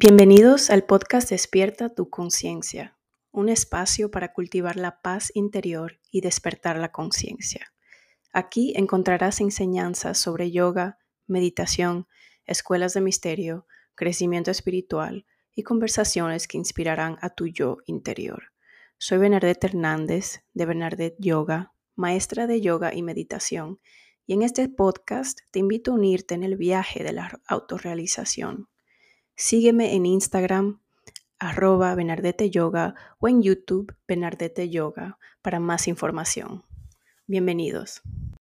Bienvenidos al podcast Despierta tu conciencia, un espacio para cultivar la paz interior y despertar la conciencia. Aquí encontrarás enseñanzas sobre yoga, meditación, escuelas de misterio, crecimiento espiritual y conversaciones que inspirarán a tu yo interior. Soy Bernadette Hernández de Bernadette Yoga, maestra de yoga y meditación, y en este podcast te invito a unirte en el viaje de la autorrealización. Sígueme en Instagram, arroba Benardete Yoga o en YouTube Benardete Yoga para más información. Bienvenidos.